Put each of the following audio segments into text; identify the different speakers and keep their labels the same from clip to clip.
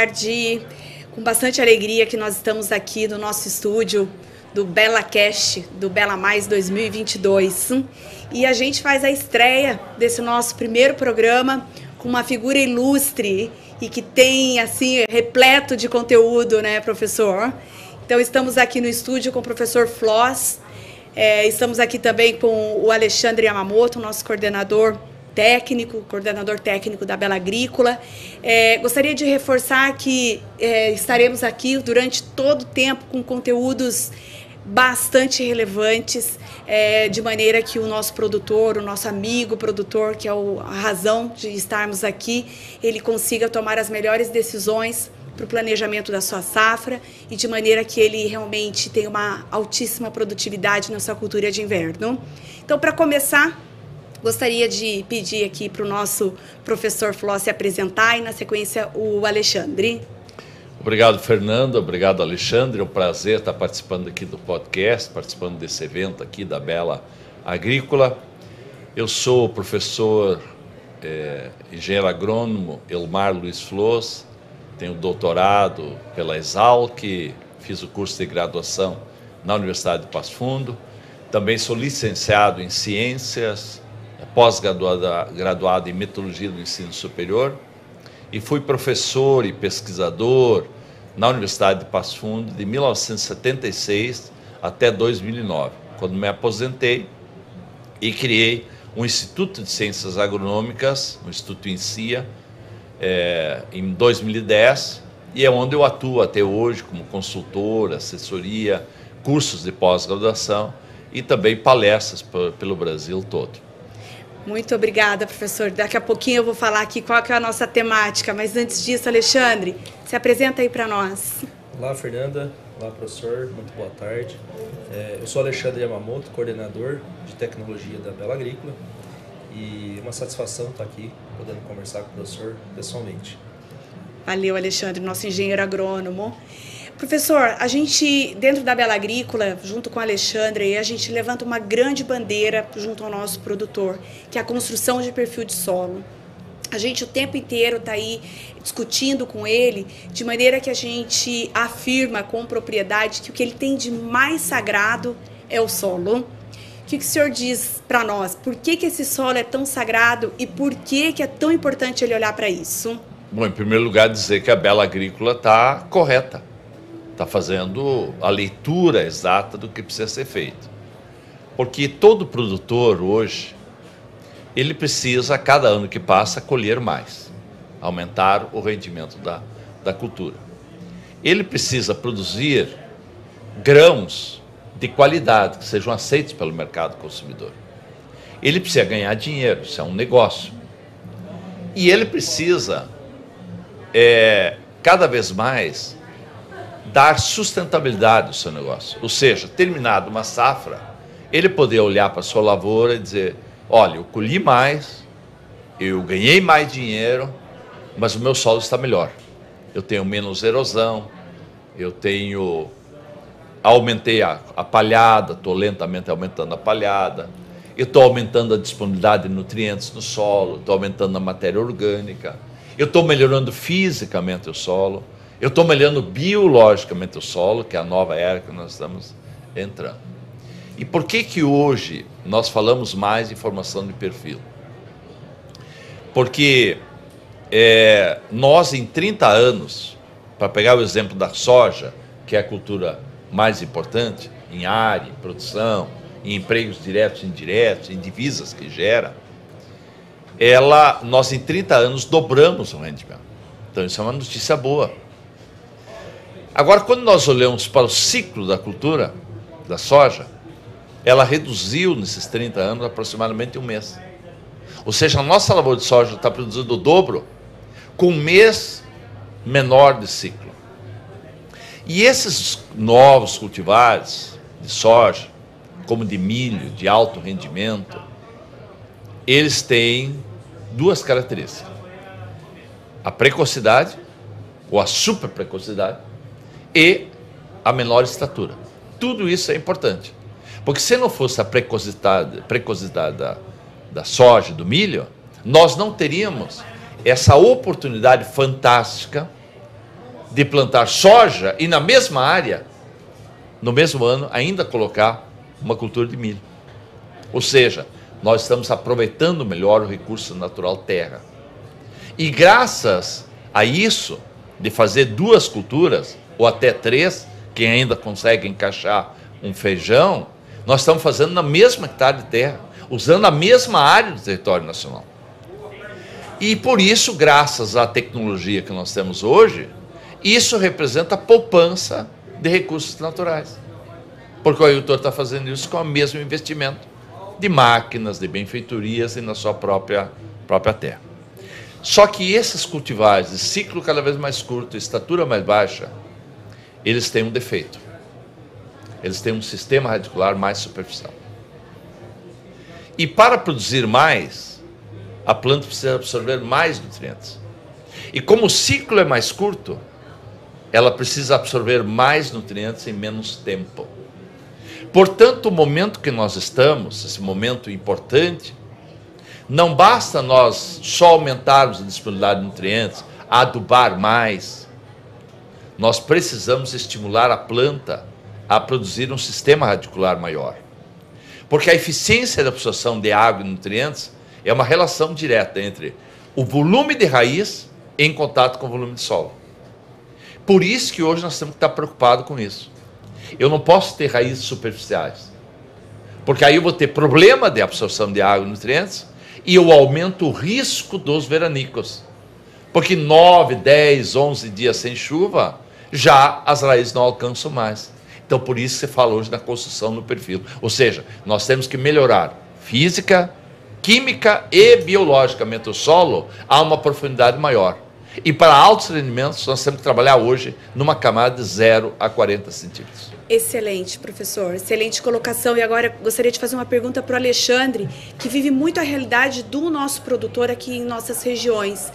Speaker 1: tarde. Com bastante alegria que nós estamos aqui no nosso estúdio do Bela Cast, do Bela Mais 2022. E a gente faz a estreia desse nosso primeiro programa com uma figura ilustre e que tem, assim, repleto de conteúdo, né, professor? Então, estamos aqui no estúdio com o professor Floss. É, estamos aqui também com o Alexandre Yamamoto, nosso coordenador técnico, coordenador técnico da Bela Agrícola. É, gostaria de reforçar que é, estaremos aqui durante todo o tempo com conteúdos bastante relevantes, é, de maneira que o nosso produtor, o nosso amigo produtor, que é o, a razão de estarmos aqui, ele consiga tomar as melhores decisões para o planejamento da sua safra e de maneira que ele realmente tenha uma altíssima produtividade na sua cultura de inverno. Então, para começar, Gostaria de pedir aqui para o nosso professor Fló se apresentar e, na sequência, o Alexandre.
Speaker 2: Obrigado, Fernando. Obrigado, Alexandre. É um prazer estar participando aqui do podcast, participando desse evento aqui da Bela Agrícola. Eu sou o professor é, engenheiro agrônomo Elmar Luiz Flores, tenho doutorado pela Exalc, fiz o curso de graduação na Universidade de Passo Fundo. Também sou licenciado em Ciências pós-graduado em metodologia do ensino superior e fui professor e pesquisador na Universidade de Passo Fundo de 1976 até 2009, quando me aposentei e criei um Instituto de Ciências Agronômicas, o Instituto INCIA, é, em 2010, e é onde eu atuo até hoje como consultor, assessoria, cursos de pós-graduação e também palestras pelo Brasil todo.
Speaker 1: Muito obrigada, professor. Daqui a pouquinho eu vou falar aqui qual é a nossa temática, mas antes disso, Alexandre, se apresenta aí para nós.
Speaker 3: Olá, Fernanda. Olá, professor. Muito boa tarde. É, eu sou Alexandre Yamamoto, coordenador de tecnologia da Bela Agrícola e uma satisfação estar aqui podendo conversar com o professor pessoalmente.
Speaker 1: Valeu, Alexandre, nosso engenheiro agrônomo. Professor, a gente, dentro da Bela Agrícola, junto com o Alexandre, a gente levanta uma grande bandeira junto ao nosso produtor, que é a construção de perfil de solo. A gente o tempo inteiro está aí discutindo com ele, de maneira que a gente afirma com propriedade que o que ele tem de mais sagrado é o solo. O que, que o senhor diz para nós? Por que, que esse solo é tão sagrado e por que, que é tão importante ele olhar para isso?
Speaker 2: Bom, em primeiro lugar, dizer que a Bela Agrícola está correta está fazendo a leitura exata do que precisa ser feito. Porque todo produtor hoje, ele precisa, a cada ano que passa, colher mais, aumentar o rendimento da, da cultura. Ele precisa produzir grãos de qualidade, que sejam aceitos pelo mercado consumidor. Ele precisa ganhar dinheiro, isso é um negócio. E ele precisa, é, cada vez mais, dar sustentabilidade ao seu negócio. Ou seja, terminado uma safra, ele poder olhar para a sua lavoura e dizer: olha, eu colhi mais, eu ganhei mais dinheiro, mas o meu solo está melhor. Eu tenho menos erosão, eu tenho. Aumentei a, a palhada, estou lentamente aumentando a palhada, eu estou aumentando a disponibilidade de nutrientes no solo, estou aumentando a matéria orgânica, eu estou melhorando fisicamente o solo. Eu estou melhorando biologicamente o solo, que é a nova era que nós estamos entrando. E por que que hoje nós falamos mais em formação de perfil? Porque é, nós em 30 anos, para pegar o exemplo da soja, que é a cultura mais importante, em área, em produção, em empregos diretos e indiretos, em divisas que gera, ela, nós em 30 anos dobramos o rendimento. Então isso é uma notícia boa. Agora, quando nós olhamos para o ciclo da cultura da soja, ela reduziu nesses 30 anos aproximadamente um mês. Ou seja, a nossa lavoura de soja está produzindo o dobro com um mês menor de ciclo. E esses novos cultivares de soja, como de milho, de alto rendimento, eles têm duas características: a precocidade ou a super precocidade e a menor estatura. Tudo isso é importante. Porque se não fosse a precocidade, precocidade da, da soja, do milho, nós não teríamos essa oportunidade fantástica de plantar soja e na mesma área, no mesmo ano, ainda colocar uma cultura de milho. Ou seja, nós estamos aproveitando melhor o recurso natural terra. E graças a isso, de fazer duas culturas, ou até três, quem ainda consegue encaixar um feijão, nós estamos fazendo na mesma hectare de terra, usando a mesma área do território nacional. E por isso, graças à tecnologia que nós temos hoje, isso representa poupança de recursos naturais. Porque o agricultor está fazendo isso com o mesmo investimento de máquinas, de benfeitorias e na sua própria, própria terra. Só que esses cultivares de ciclo cada vez mais curto, estatura mais baixa, eles têm um defeito. Eles têm um sistema radicular mais superficial. E para produzir mais, a planta precisa absorver mais nutrientes. E como o ciclo é mais curto, ela precisa absorver mais nutrientes em menos tempo. Portanto, o momento que nós estamos, esse momento importante, não basta nós só aumentarmos a disponibilidade de nutrientes, adubar mais. Nós precisamos estimular a planta a produzir um sistema radicular maior. Porque a eficiência da absorção de água e nutrientes é uma relação direta entre o volume de raiz em contato com o volume de solo. Por isso que hoje nós temos que estar preocupados com isso. Eu não posso ter raízes superficiais, porque aí eu vou ter problema de absorção de água e nutrientes e eu aumento o risco dos veranicos. Porque 9, 10, 11 dias sem chuva, já as raízes não alcançam mais. Então, por isso você fala hoje na construção no perfil. Ou seja, nós temos que melhorar física, química e biologicamente o solo há uma profundidade maior. E para altos rendimentos, nós temos que trabalhar hoje numa camada de 0 a 40 centímetros.
Speaker 1: Excelente, professor. Excelente colocação. E agora gostaria de fazer uma pergunta para o Alexandre, que vive muito a realidade do nosso produtor aqui em nossas regiões.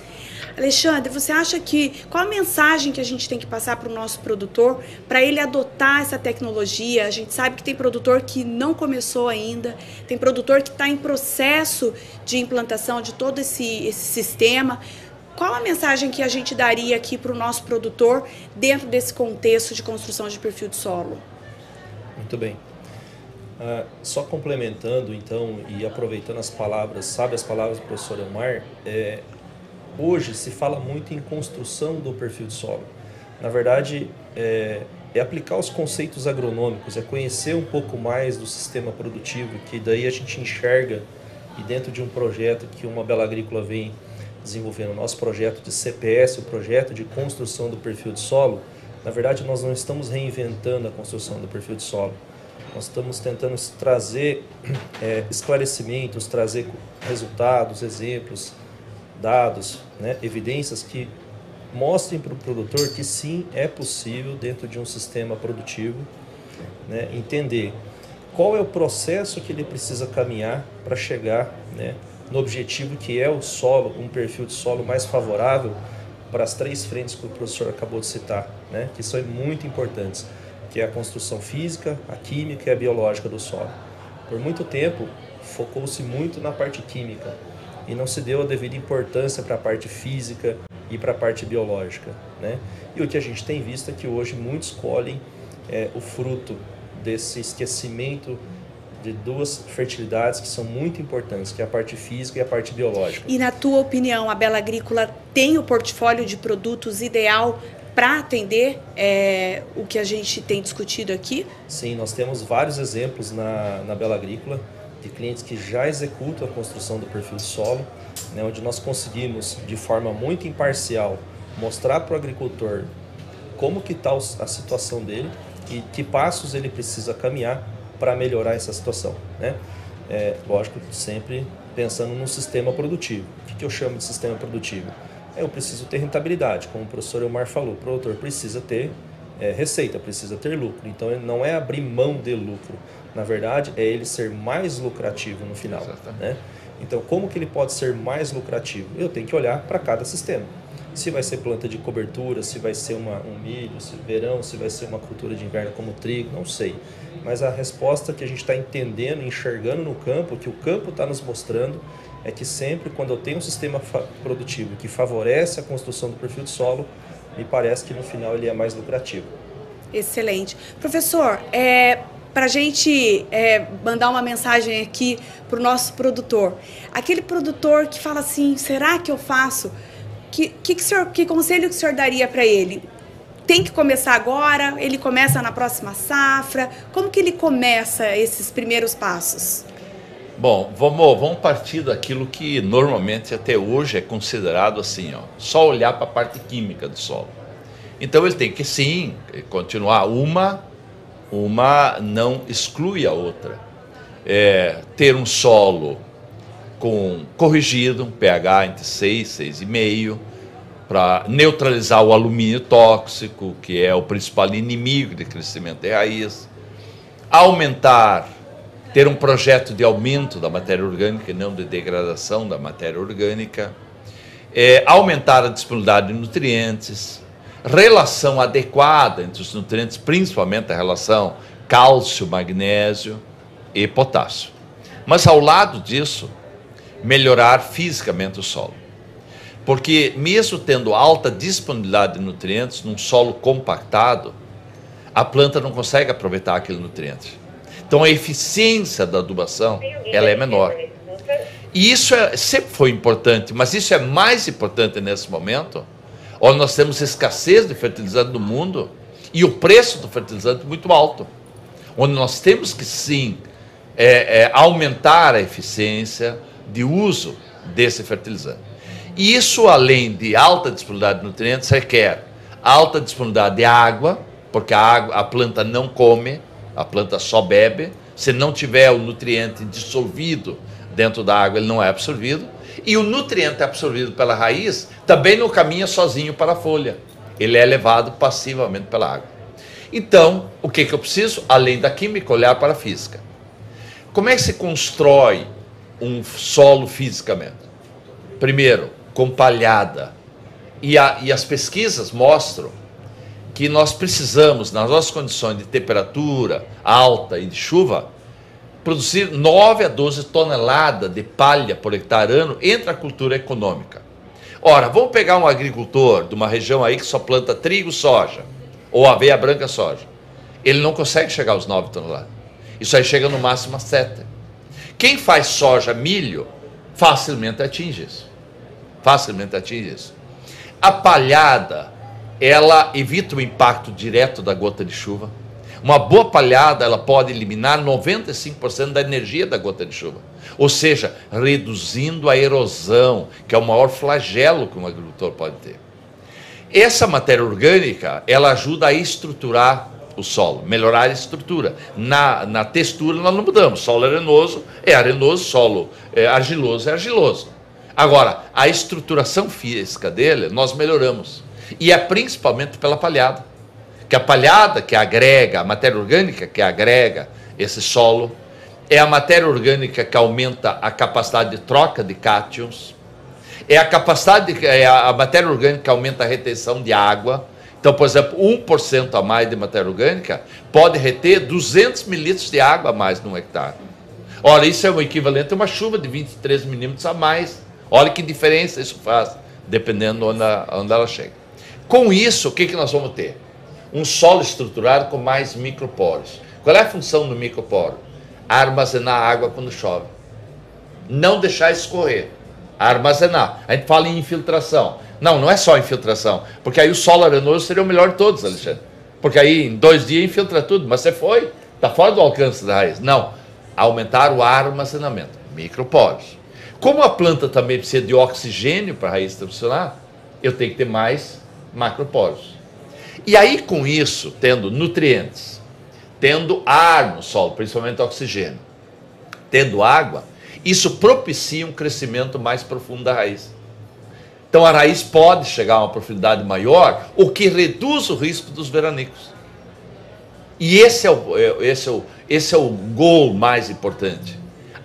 Speaker 1: Alexandre, você acha que qual a mensagem que a gente tem que passar para o nosso produtor para ele adotar essa tecnologia? A gente sabe que tem produtor que não começou ainda, tem produtor que está em processo de implantação de todo esse, esse sistema. Qual a mensagem que a gente daria aqui para o nosso produtor dentro desse contexto de construção de perfil de solo?
Speaker 3: Muito bem. Uh, só complementando então e aproveitando as palavras, sabe as palavras do professor Elmar, é, hoje se fala muito em construção do perfil de solo. Na verdade, é, é, aplicar os conceitos agronômicos, é conhecer um pouco mais do sistema produtivo, que daí a gente enxerga e dentro de um projeto que uma Bela Agrícola vem desenvolvendo, nosso projeto de CPS, o projeto de construção do perfil de solo, na verdade nós não estamos reinventando a construção do perfil de solo. Nós estamos tentando trazer é, esclarecimentos, trazer resultados, exemplos, dados, né, evidências que mostrem para o produtor que sim, é possível, dentro de um sistema produtivo, né, entender qual é o processo que ele precisa caminhar para chegar né, no objetivo que é o solo, um perfil de solo mais favorável para as três frentes que o professor acabou de citar, né, que são muito importantes, que é a construção física, a química e a biológica do solo. Por muito tempo, focou-se muito na parte química, e não se deu a devida importância para a parte física e para a parte biológica. Né? E o que a gente tem visto é que hoje muitos colhem é, o fruto desse esquecimento de duas fertilidades que são muito importantes, que é a parte física e a parte biológica.
Speaker 1: E na tua opinião, a Bela Agrícola tem o portfólio de produtos ideal para atender é, o que a gente tem discutido aqui?
Speaker 3: Sim, nós temos vários exemplos na, na Bela Agrícola de clientes que já executam a construção do perfil de solo, né, onde nós conseguimos, de forma muito imparcial, mostrar para o agricultor como que está a situação dele e que passos ele precisa caminhar para melhorar essa situação. Né? É, lógico, sempre pensando no sistema produtivo. O que, que eu chamo de sistema produtivo? Eu preciso ter rentabilidade, como o professor Elmar falou, o produtor precisa ter é, receita, precisa ter lucro. Então, não é abrir mão de lucro, na verdade, é ele ser mais lucrativo no final. Né? Então, como que ele pode ser mais lucrativo? Eu tenho que olhar para cada sistema. Se vai ser planta de cobertura, se vai ser uma, um milho, se verão, se vai ser uma cultura de inverno como trigo, não sei. Mas a resposta que a gente está entendendo, enxergando no campo, que o campo está nos mostrando, é que sempre quando eu tenho um sistema produtivo que favorece a construção do perfil de solo, me parece que no final ele é mais lucrativo.
Speaker 1: Excelente. Professor, é, para a gente é, mandar uma mensagem aqui para o nosso produtor, aquele produtor que fala assim, será que eu faço? Que, que, que, senhor, que conselho que o senhor daria para ele? Tem que começar agora? Ele começa na próxima safra? Como que ele começa esses primeiros passos?
Speaker 2: Bom, vamos, vamos partir daquilo que normalmente até hoje é considerado assim, ó, só olhar para a parte química do solo. Então ele tem que sim continuar uma, uma não exclui a outra. É, ter um solo com corrigido, um pH entre 6 e 6,5, para neutralizar o alumínio tóxico, que é o principal inimigo de crescimento de raiz, aumentar ter um projeto de aumento da matéria orgânica e não de degradação da matéria orgânica, é, aumentar a disponibilidade de nutrientes, relação adequada entre os nutrientes, principalmente a relação cálcio, magnésio e potássio. Mas ao lado disso, melhorar fisicamente o solo. Porque mesmo tendo alta disponibilidade de nutrientes num solo compactado, a planta não consegue aproveitar aquele nutriente. Então a eficiência da adubação ela é menor. E isso é, sempre foi importante, mas isso é mais importante nesse momento, onde nós temos escassez de fertilizante no mundo e o preço do fertilizante muito alto. Onde nós temos que sim é, é, aumentar a eficiência de uso desse fertilizante. E isso, além de alta disponibilidade de nutrientes, requer alta disponibilidade de água, porque a, água, a planta não come, a planta só bebe. Se não tiver o nutriente dissolvido dentro da água, ele não é absorvido. E o nutriente absorvido pela raiz também não caminha sozinho para a folha. Ele é levado passivamente pela água. Então, o que, que eu preciso? Além da química, olhar para a física. Como é que se constrói um solo fisicamente? Primeiro, com palhada. E, a, e as pesquisas mostram que nós precisamos, nas nossas condições de temperatura alta e de chuva, produzir 9 a 12 toneladas de palha por hectare ano entre a cultura econômica. Ora, vamos pegar um agricultor de uma região aí que só planta trigo, soja, ou aveia branca, soja. Ele não consegue chegar aos 9 toneladas. Isso aí chega no máximo a 7. Quem faz soja, milho, facilmente atinge isso. Facilmente atinge isso. A palhada, ela evita o impacto direto da gota de chuva. Uma boa palhada ela pode eliminar 95% da energia da gota de chuva. Ou seja, reduzindo a erosão, que é o maior flagelo que um agricultor pode ter. Essa matéria orgânica, ela ajuda a estruturar o solo, melhorar a estrutura. Na, na textura nós não mudamos. Solo arenoso é arenoso, solo é argiloso é argiloso. Agora, a estruturação física dele nós melhoramos. E é principalmente pela palhada. Que a palhada que agrega, a matéria orgânica que agrega esse solo, é a matéria orgânica que aumenta a capacidade de troca de cátions, é a capacidade, é a matéria orgânica que aumenta a retenção de água. Então, por exemplo, 1% a mais de matéria orgânica pode reter 200 mililitros de água a mais num hectare. Ora, isso é o equivalente a uma chuva de 23 milímetros a mais. Olha que diferença isso faz, dependendo onde, onde ela chega. Com isso, o que, que nós vamos ter? Um solo estruturado com mais microporos. Qual é a função do microporo? Armazenar água quando chove. Não deixar escorrer. Armazenar. A gente fala em infiltração. Não, não é só infiltração. Porque aí o solo arenoso seria o melhor de todos, Alexandre. Porque aí em dois dias infiltra tudo. Mas você foi, está fora do alcance da raiz. Não. Aumentar o armazenamento. Microporos. Como a planta também precisa de oxigênio para a raiz funcionar, eu tenho que ter mais macroporos. E aí, com isso, tendo nutrientes, tendo ar no solo, principalmente oxigênio, tendo água, isso propicia um crescimento mais profundo da raiz. Então a raiz pode chegar a uma profundidade maior, o que reduz o risco dos veranicos. E esse é o, é, esse é o, esse é o gol mais importante.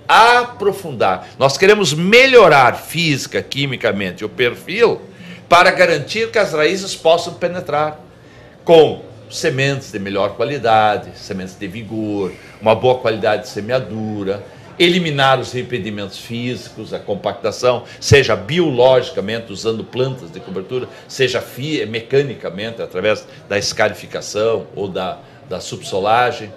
Speaker 2: Aprofundar. Nós queremos melhorar física, quimicamente o perfil para garantir que as raízes possam penetrar com sementes de melhor qualidade, sementes de vigor, uma boa qualidade de semeadura. eliminar os impedimentos físicos, a compactação, seja biologicamente, usando plantas de cobertura, seja mecanicamente, através da escarificação ou da, da subsolagem,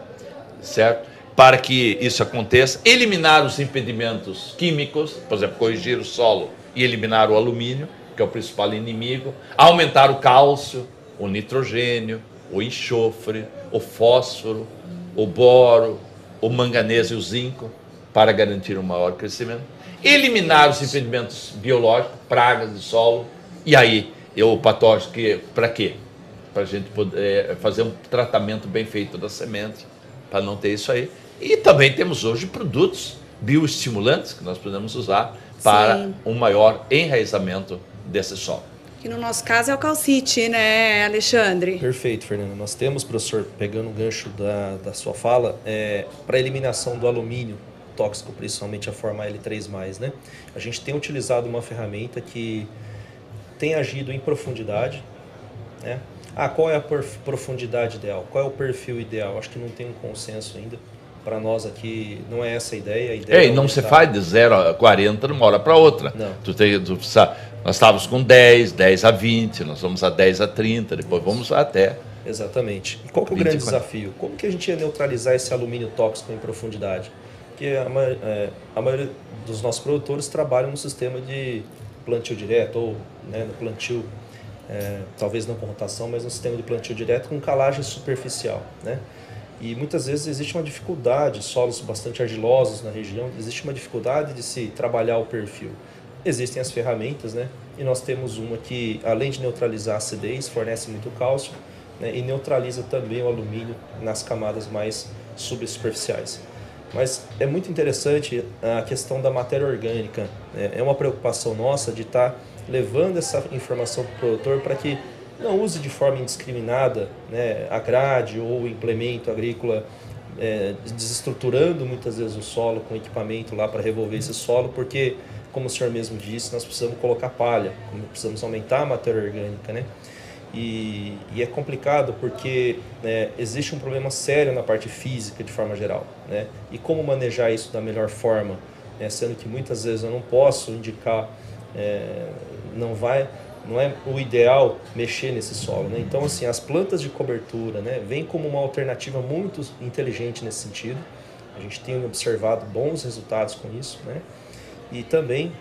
Speaker 2: certo? Para que isso aconteça, eliminar os impedimentos químicos, por exemplo, corrigir o solo e eliminar o alumínio, que é o principal inimigo, aumentar o cálcio, o nitrogênio, o enxofre, o fósforo, o boro, o manganês e o zinco para garantir um maior crescimento, eliminar os impedimentos biológicos, pragas de solo, e aí o patógeno, que, para quê? Para a gente poder é, fazer um tratamento bem feito da semente, para não ter isso aí. E também temos hoje produtos bioestimulantes que nós podemos usar para Sim. um maior enraizamento desse solo.
Speaker 1: Que no nosso caso é o calcite, né, Alexandre?
Speaker 3: Perfeito, Fernando. Nós temos, professor, pegando o gancho da, da sua fala, é, para eliminação do alumínio tóxico, principalmente a forma L3+, né? A gente tem utilizado uma ferramenta que tem agido em profundidade, né? Ah, qual é a profundidade ideal? Qual é o perfil ideal? Acho que não tem um consenso ainda. Para nós aqui, não é essa a ideia. A ideia
Speaker 2: é, e não se faz de 0 a 40 de uma hora para outra. Não. Tu tem, tu, nós estávamos com 10, 10 a 20, nós vamos a 10 a 30, depois vamos até.
Speaker 3: Exatamente. E qual que é o grande desafio? Como que a gente ia neutralizar esse alumínio tóxico em profundidade? Porque a, é, a maioria dos nossos produtores trabalham no sistema de plantio direto, ou né, no plantio, é, talvez não com rotação, mas no sistema de plantio direto com calagem superficial. Né? E muitas vezes existe uma dificuldade, solos bastante argilosos na região, existe uma dificuldade de se trabalhar o perfil existem as ferramentas, né? E nós temos uma que, além de neutralizar a acidez, fornece muito cálcio né? e neutraliza também o alumínio nas camadas mais subsuperficiais. Mas é muito interessante a questão da matéria orgânica. Né? É uma preocupação nossa de estar tá levando essa informação para o produtor para que não use de forma indiscriminada né, a grade ou o implemento agrícola, é, desestruturando muitas vezes o solo com equipamento lá para revolver esse solo, porque como o senhor mesmo disse, nós precisamos colocar palha, precisamos aumentar a matéria orgânica, né? E, e é complicado porque né, existe um problema sério na parte física de forma geral, né? E como manejar isso da melhor forma, né? sendo que muitas vezes eu não posso indicar, é, não vai, não é o ideal mexer nesse solo, né? Então assim, as plantas de cobertura, né, vem como uma alternativa muito inteligente nesse sentido. A gente tem observado bons resultados com isso, né? e também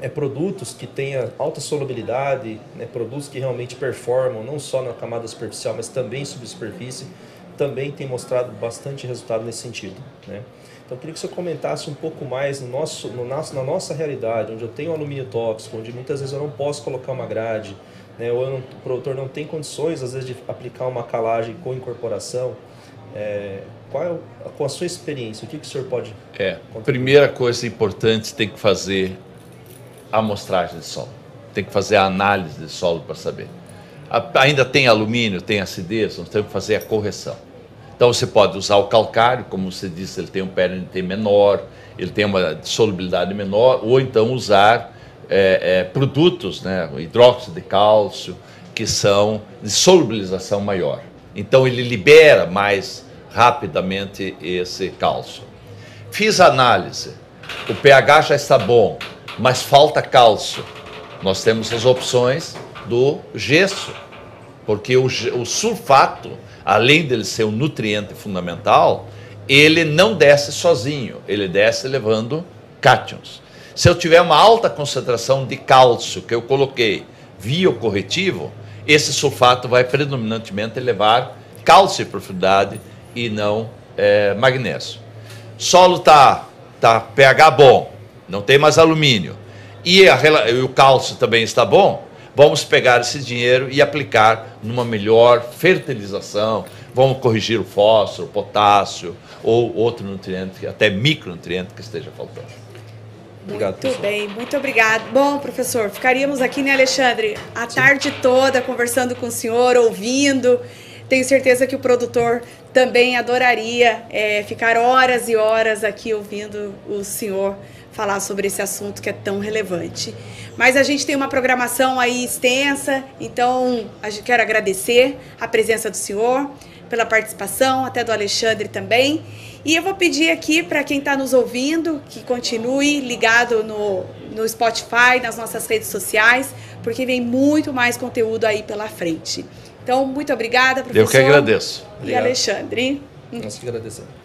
Speaker 3: é, produtos que tenham alta solubilidade, né, produtos que realmente performam não só na camada superficial, mas também subsuperfície, também tem mostrado bastante resultado nesse sentido. Né? Então, eu queria que o senhor comentasse um pouco mais no nosso, no nosso, na nossa realidade, onde eu tenho alumínio tóxico, onde muitas vezes eu não posso colocar uma grade, né, ou não, o produtor não tem condições, às vezes, de aplicar uma calagem com incorporação. É, qual é a, com a sua experiência, o que, que o senhor pode.
Speaker 2: É, primeira coisa importante tem que fazer a amostragem de solo. Tem que fazer a análise de solo para saber. A, ainda tem alumínio, tem acidez, nós temos que fazer a correção. Então você pode usar o calcário, como você disse, ele tem um PNT menor, ele tem uma solubilidade menor, ou então usar é, é, produtos, né, hidróxido de cálcio, que são de solubilização maior. Então ele libera mais rapidamente esse cálcio. Fiz análise, o pH já está bom, mas falta cálcio. Nós temos as opções do gesso, porque o, o sulfato, além dele ser um nutriente fundamental, ele não desce sozinho, ele desce levando cátions. Se eu tiver uma alta concentração de cálcio que eu coloquei via o corretivo, esse sulfato vai predominantemente levar cálcio em profundidade e não é, magnésio. Solo tá, tá pH bom, não tem mais alumínio e, a, e o cálcio também está bom. Vamos pegar esse dinheiro e aplicar numa melhor fertilização. Vamos corrigir o fósforo, o potássio ou outro nutriente, até micronutriente que esteja faltando.
Speaker 1: Obrigado, muito professor. bem, muito obrigado. Bom, professor, ficaríamos aqui, né, Alexandre, a Sim. tarde toda conversando com o senhor, ouvindo. Tenho certeza que o produtor também adoraria é, ficar horas e horas aqui ouvindo o senhor falar sobre esse assunto que é tão relevante. Mas a gente tem uma programação aí extensa, então a gente quer agradecer a presença do senhor, pela participação, até do Alexandre também. E eu vou pedir aqui para quem está nos ouvindo que continue ligado no, no Spotify, nas nossas redes sociais, porque vem muito mais conteúdo aí pela frente. Então, muito obrigada, professor.
Speaker 2: Eu que agradeço.
Speaker 1: E Alexandre.
Speaker 3: Nós que agradecemos.